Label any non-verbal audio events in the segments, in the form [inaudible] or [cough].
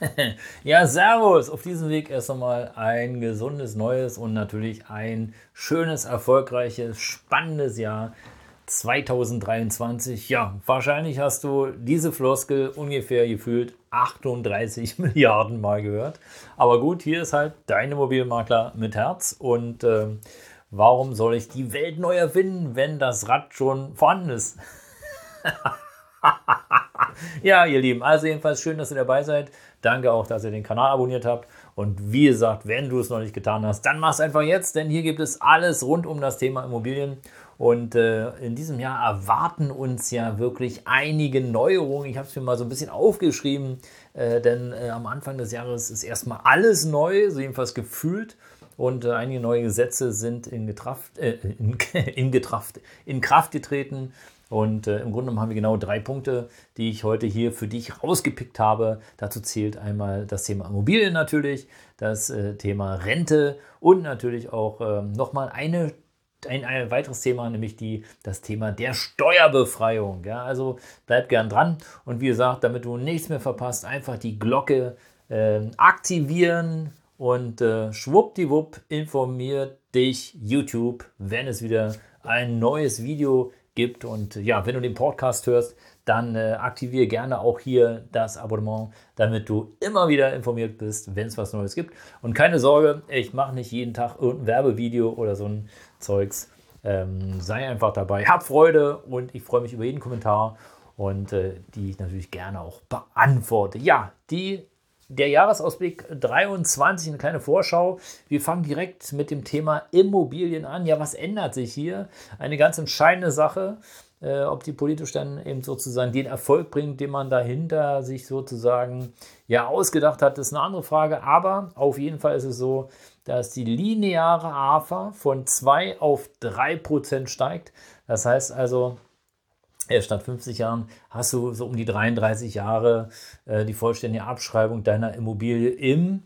[laughs] ja, Servus! Auf diesem Weg erst einmal ein gesundes, neues und natürlich ein schönes, erfolgreiches, spannendes Jahr 2023. Ja, wahrscheinlich hast du diese Floskel ungefähr gefühlt 38 [laughs] Milliarden Mal gehört. Aber gut, hier ist halt dein Immobilienmakler mit Herz und äh, warum soll ich die Welt neu erfinden, wenn das Rad schon vorhanden ist? [laughs] ja, ihr Lieben, also jedenfalls schön, dass ihr dabei seid. Danke auch, dass ihr den Kanal abonniert habt. Und wie gesagt, wenn du es noch nicht getan hast, dann mach es einfach jetzt, denn hier gibt es alles rund um das Thema Immobilien. Und äh, in diesem Jahr erwarten uns ja wirklich einige Neuerungen. Ich habe es mir mal so ein bisschen aufgeschrieben, äh, denn äh, am Anfang des Jahres ist erstmal alles neu, so jedenfalls gefühlt. Und äh, einige neue Gesetze sind in, Getraft, äh, in, [laughs] in, Getraft, in Kraft getreten. Und äh, im Grunde genommen haben wir genau drei Punkte, die ich heute hier für dich rausgepickt habe. Dazu zählt einmal das Thema Immobilien natürlich, das äh, Thema Rente und natürlich auch äh, nochmal eine ein, ein, weiteres Thema, nämlich die, das Thema der Steuerbefreiung. Ja, also bleib gern dran und wie gesagt, damit du nichts mehr verpasst, einfach die Glocke äh, aktivieren und äh, schwuppdiwupp informiert dich YouTube, wenn es wieder ein neues Video gibt. Und ja, wenn du den Podcast hörst, dann äh, aktiviere gerne auch hier das Abonnement, damit du immer wieder informiert bist, wenn es was Neues gibt. Und keine Sorge, ich mache nicht jeden Tag irgendein Werbevideo oder so ein Zeugs. Ähm, sei einfach dabei, hab Freude und ich freue mich über jeden Kommentar und äh, die ich natürlich gerne auch beantworte. Ja, die der Jahresausblick 23, eine kleine Vorschau. Wir fangen direkt mit dem Thema Immobilien an. Ja, was ändert sich hier? Eine ganz entscheidende Sache. Äh, ob die politisch dann eben sozusagen den Erfolg bringt, den man dahinter sich sozusagen ja ausgedacht hat, ist eine andere Frage. Aber auf jeden Fall ist es so, dass die lineare AFA von 2 auf 3 Prozent steigt. Das heißt also, statt 50 Jahren hast du so um die 33 Jahre äh, die vollständige Abschreibung deiner Immobilie im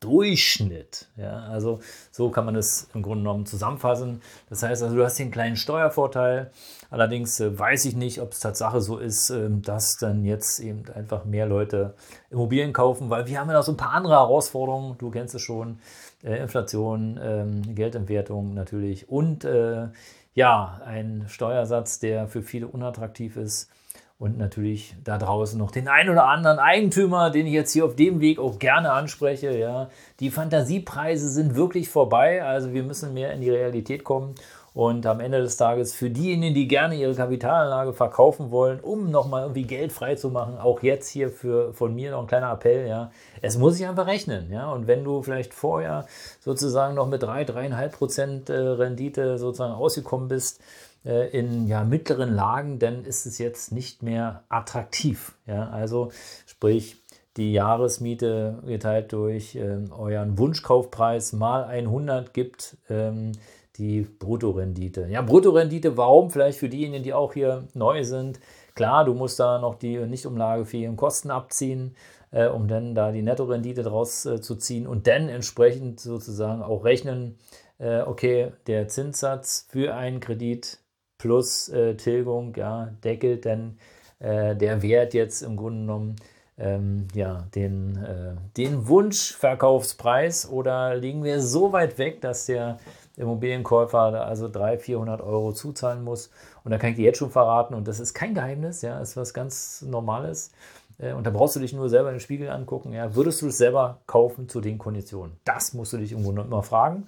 Durchschnitt. Ja, also so kann man es im Grunde genommen zusammenfassen. Das heißt also, du hast den kleinen Steuervorteil. Allerdings äh, weiß ich nicht, ob es Tatsache so ist, äh, dass dann jetzt eben einfach mehr Leute Immobilien kaufen, weil wir haben ja noch so ein paar andere Herausforderungen. Du kennst es schon. Äh, Inflation, ähm, Geldentwertung natürlich und äh, ja, ein Steuersatz, der für viele unattraktiv ist. Und natürlich da draußen noch den ein oder anderen Eigentümer, den ich jetzt hier auf dem Weg auch gerne anspreche. Ja. Die Fantasiepreise sind wirklich vorbei. Also wir müssen mehr in die Realität kommen. Und am Ende des Tages für diejenigen, die gerne ihre Kapitalanlage verkaufen wollen, um nochmal irgendwie Geld frei zu machen, auch jetzt hier für, von mir noch ein kleiner Appell, ja, es muss sich einfach rechnen, ja, und wenn du vielleicht vorher sozusagen noch mit 3, 3,5 Prozent äh, Rendite sozusagen ausgekommen bist, äh, in ja, mittleren Lagen, dann ist es jetzt nicht mehr attraktiv, ja, also sprich, die Jahresmiete geteilt durch äh, euren Wunschkaufpreis mal 100 gibt ähm, die Bruttorendite. Ja, Bruttorendite, warum? Vielleicht für diejenigen, die auch hier neu sind. Klar, du musst da noch die nicht umlagefähigen Kosten abziehen, äh, um dann da die Nettorendite draus äh, zu ziehen und dann entsprechend sozusagen auch rechnen, äh, okay, der Zinssatz für einen Kredit plus äh, Tilgung, ja, deckelt dann äh, der Wert jetzt im Grunde genommen ähm, ja, den, äh, den Wunschverkaufspreis oder liegen wir so weit weg, dass der Immobilienkäufer also 300, 400 Euro zuzahlen muss. Und da kann ich dir jetzt schon verraten, und das ist kein Geheimnis, ja, ist was ganz Normales. Äh, und da brauchst du dich nur selber in den Spiegel angucken. Ja, würdest du es selber kaufen zu den Konditionen? Das musst du dich irgendwo noch immer fragen.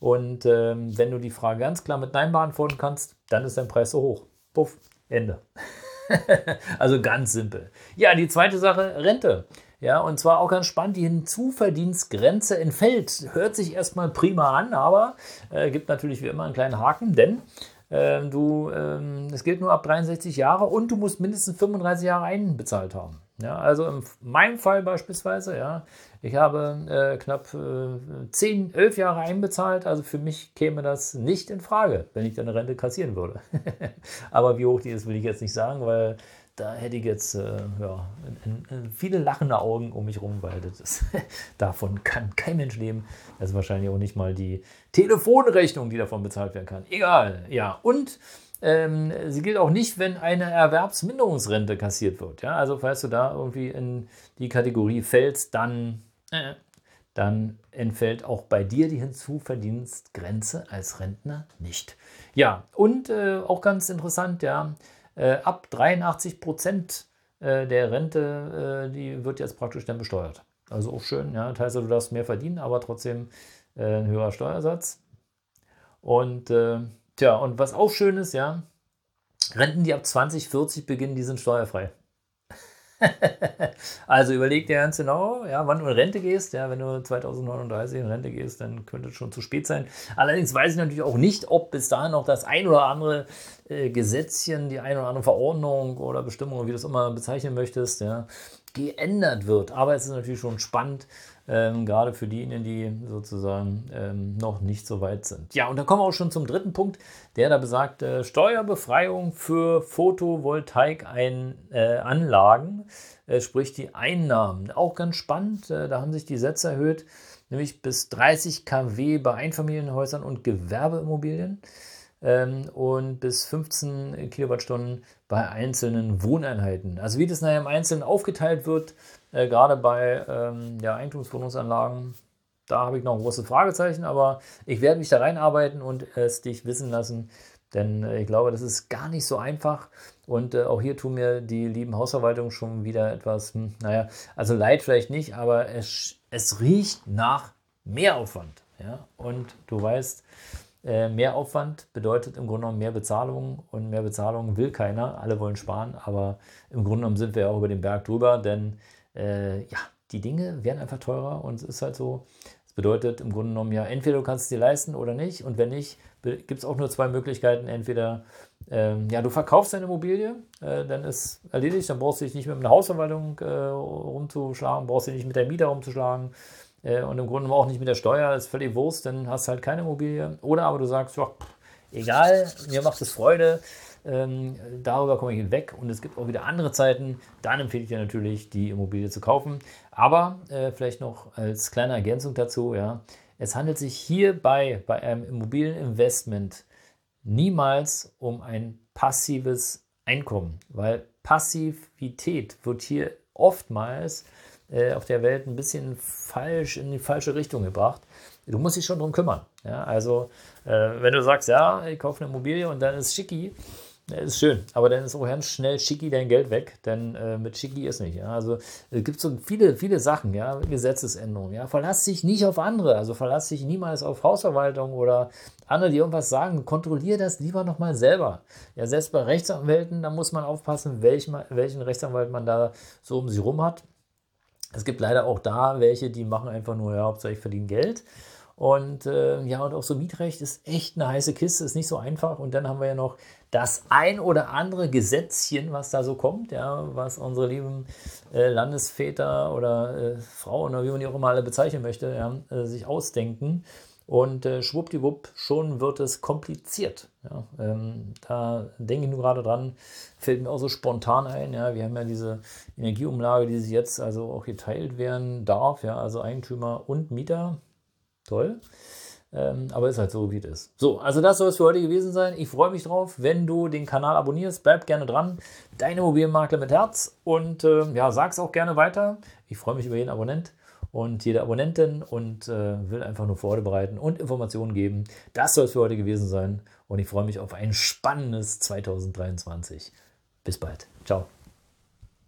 Und ähm, wenn du die Frage ganz klar mit Nein beantworten kannst, dann ist dein Preis so hoch. Puff, Ende. [laughs] also ganz simpel. Ja, die zweite Sache, Rente. Ja, und zwar auch ganz spannend, die Hinzuverdienstgrenze entfällt. Hört sich erstmal prima an, aber äh, gibt natürlich wie immer einen kleinen Haken, denn Ähm, du, ähm, es gilt nur ab 63 Jahre und du musst mindestens 35 Jahre einbezahlt haben. Ja, also in meinem Fall beispielsweise, ja, ich habe äh, knapp äh, 10, 11 Jahre einbezahlt, also für mich käme das nicht in Frage, wenn ich dann eine Rente kassieren würde. [laughs] Aber wie hoch die ist, will ich jetzt nicht sagen, weil da hätte ich jetzt äh, ja, viele lachende Augen um mich rum, weil das [laughs] davon kann kein Mensch leben. Das ist wahrscheinlich auch nicht mal die Telefonrechnung, die davon bezahlt werden kann. Egal, ja. Und ähm, sie gilt auch nicht, wenn eine Erwerbsminderungsrente kassiert wird. Ja? Also falls du da irgendwie in die Kategorie fällst, dann, äh, dann entfällt auch bei dir die Hinzuverdienstgrenze als Rentner nicht. Ja, und äh, auch ganz interessant, ja, äh, ab 83 Prozent äh, der Rente, äh, die wird jetzt praktisch dann besteuert. Also auch schön, ja, das heißt, du darfst mehr verdienen, aber trotzdem äh, ein höherer Steuersatz. Und Tja, und was auch schön ist, ja, Renten, die ab 2040 beginnen, die sind steuerfrei. [laughs] also überleg dir ganz genau, ja, wann du in Rente gehst. Ja, wenn du 2039 in Rente gehst, dann könnte es schon zu spät sein. Allerdings weiß ich natürlich auch nicht, ob bis dahin noch das ein oder andere äh, Gesetzchen, die eine oder andere Verordnung oder Bestimmung, wie du es immer bezeichnen möchtest, ja, geändert wird. Aber es ist natürlich schon spannend, ähm, gerade für diejenigen, die sozusagen ähm, noch nicht so weit sind. Ja, und da kommen wir auch schon zum dritten Punkt, der da besagt, äh, Steuerbefreiung für Photovoltaikanlagen, äh, sprich die Einnahmen. Auch ganz spannend, äh, da haben sich die Sätze erhöht, nämlich bis 30 kW bei Einfamilienhäusern und Gewerbeimmobilien und bis 15 Kilowattstunden bei einzelnen Wohneinheiten. Also wie das nachher im Einzelnen aufgeteilt wird, äh, gerade bei ähm, ja, Eigentumswohnungsanlagen, da habe ich noch ein großes Fragezeichen, aber ich werde mich da reinarbeiten und es dich wissen lassen, denn äh, ich glaube, das ist gar nicht so einfach. Und äh, auch hier tun mir die lieben Hausverwaltungen schon wieder etwas, hm, naja, also leid vielleicht nicht, aber es, es riecht nach Mehraufwand. Ja? Und du weißt, äh, Mehraufwand bedeutet im Grunde genommen mehr Bezahlung und mehr Bezahlung will keiner. Alle wollen sparen, aber im Grunde genommen sind wir ja auch über den Berg drüber, denn äh, ja, die Dinge werden einfach teurer und es ist halt so. Das bedeutet im Grunde genommen ja, entweder du kannst es dir leisten oder nicht und wenn nicht, gibt es auch nur zwei Möglichkeiten. Entweder ähm, ja, du verkaufst deine Immobilie, äh, dann ist erledigt, dann brauchst du dich nicht mit einer Hausverwaltung äh, rumzuschlagen, brauchst du dich nicht mit der Mieter rumzuschlagen und im Grunde auch nicht mit der Steuer, ist völlig Wurst, dann hast du halt keine Immobilie. Oder aber du sagst, ja, egal, mir macht es Freude, ähm, darüber komme ich hinweg und es gibt auch wieder andere Zeiten. Dann empfehle ich dir natürlich, die Immobilie zu kaufen. Aber äh, vielleicht noch als kleine Ergänzung dazu, ja, es handelt sich hierbei bei einem Immobilieninvestment niemals um ein passives Einkommen, weil Passivität wird hier oftmals äh, auf der Welt ein bisschen falsch in die falsche Richtung gebracht. Du musst dich schon darum kümmern. Ja? Also, äh, wenn du sagst, ja, ich kaufe eine Immobilie und dann ist schicki, ist schön, aber dann ist auch ganz schnell schicki dein Geld weg, denn äh, mit schicki ist nicht. Ja? Also es gibt so viele, viele Sachen, ja, Gesetzesänderungen. Ja? Verlass dich nicht auf andere, also verlass dich niemals auf Hausverwaltung oder andere, die irgendwas sagen. Kontrollier das lieber nochmal selber. Ja, selbst bei Rechtsanwälten, da muss man aufpassen, welchen, welchen Rechtsanwalt man da so um sich rum hat. Es gibt leider auch da welche, die machen einfach nur, ja, hauptsächlich verdienen Geld. Und äh, ja, und auch so Mietrecht ist echt eine heiße Kiste, ist nicht so einfach. Und dann haben wir ja noch das ein oder andere Gesetzchen, was da so kommt, ja, was unsere lieben äh, Landesväter oder äh, Frauen oder wie man die auch immer alle bezeichnen möchte, ja, äh, sich ausdenken. Und äh, schwuppdiwupp, schon wird es kompliziert. Ja, ähm, da denke ich nur gerade dran, fällt mir auch so spontan ein. Ja, wir haben ja diese Energieumlage, die sich jetzt also auch geteilt werden darf. Ja, also Eigentümer und Mieter. Toll. Ähm, aber ist halt so, wie es ist. So, also das soll es für heute gewesen sein. Ich freue mich drauf, wenn du den Kanal abonnierst. Bleib gerne dran. Deine Immobilienmakler mit Herz. Und äh, ja, sag's auch gerne weiter. Ich freue mich über jeden Abonnent und jede Abonnentin und äh, will einfach nur Freude bereiten und Informationen geben. Das soll es für heute gewesen sein und ich freue mich auf ein spannendes 2023. Bis bald. Ciao.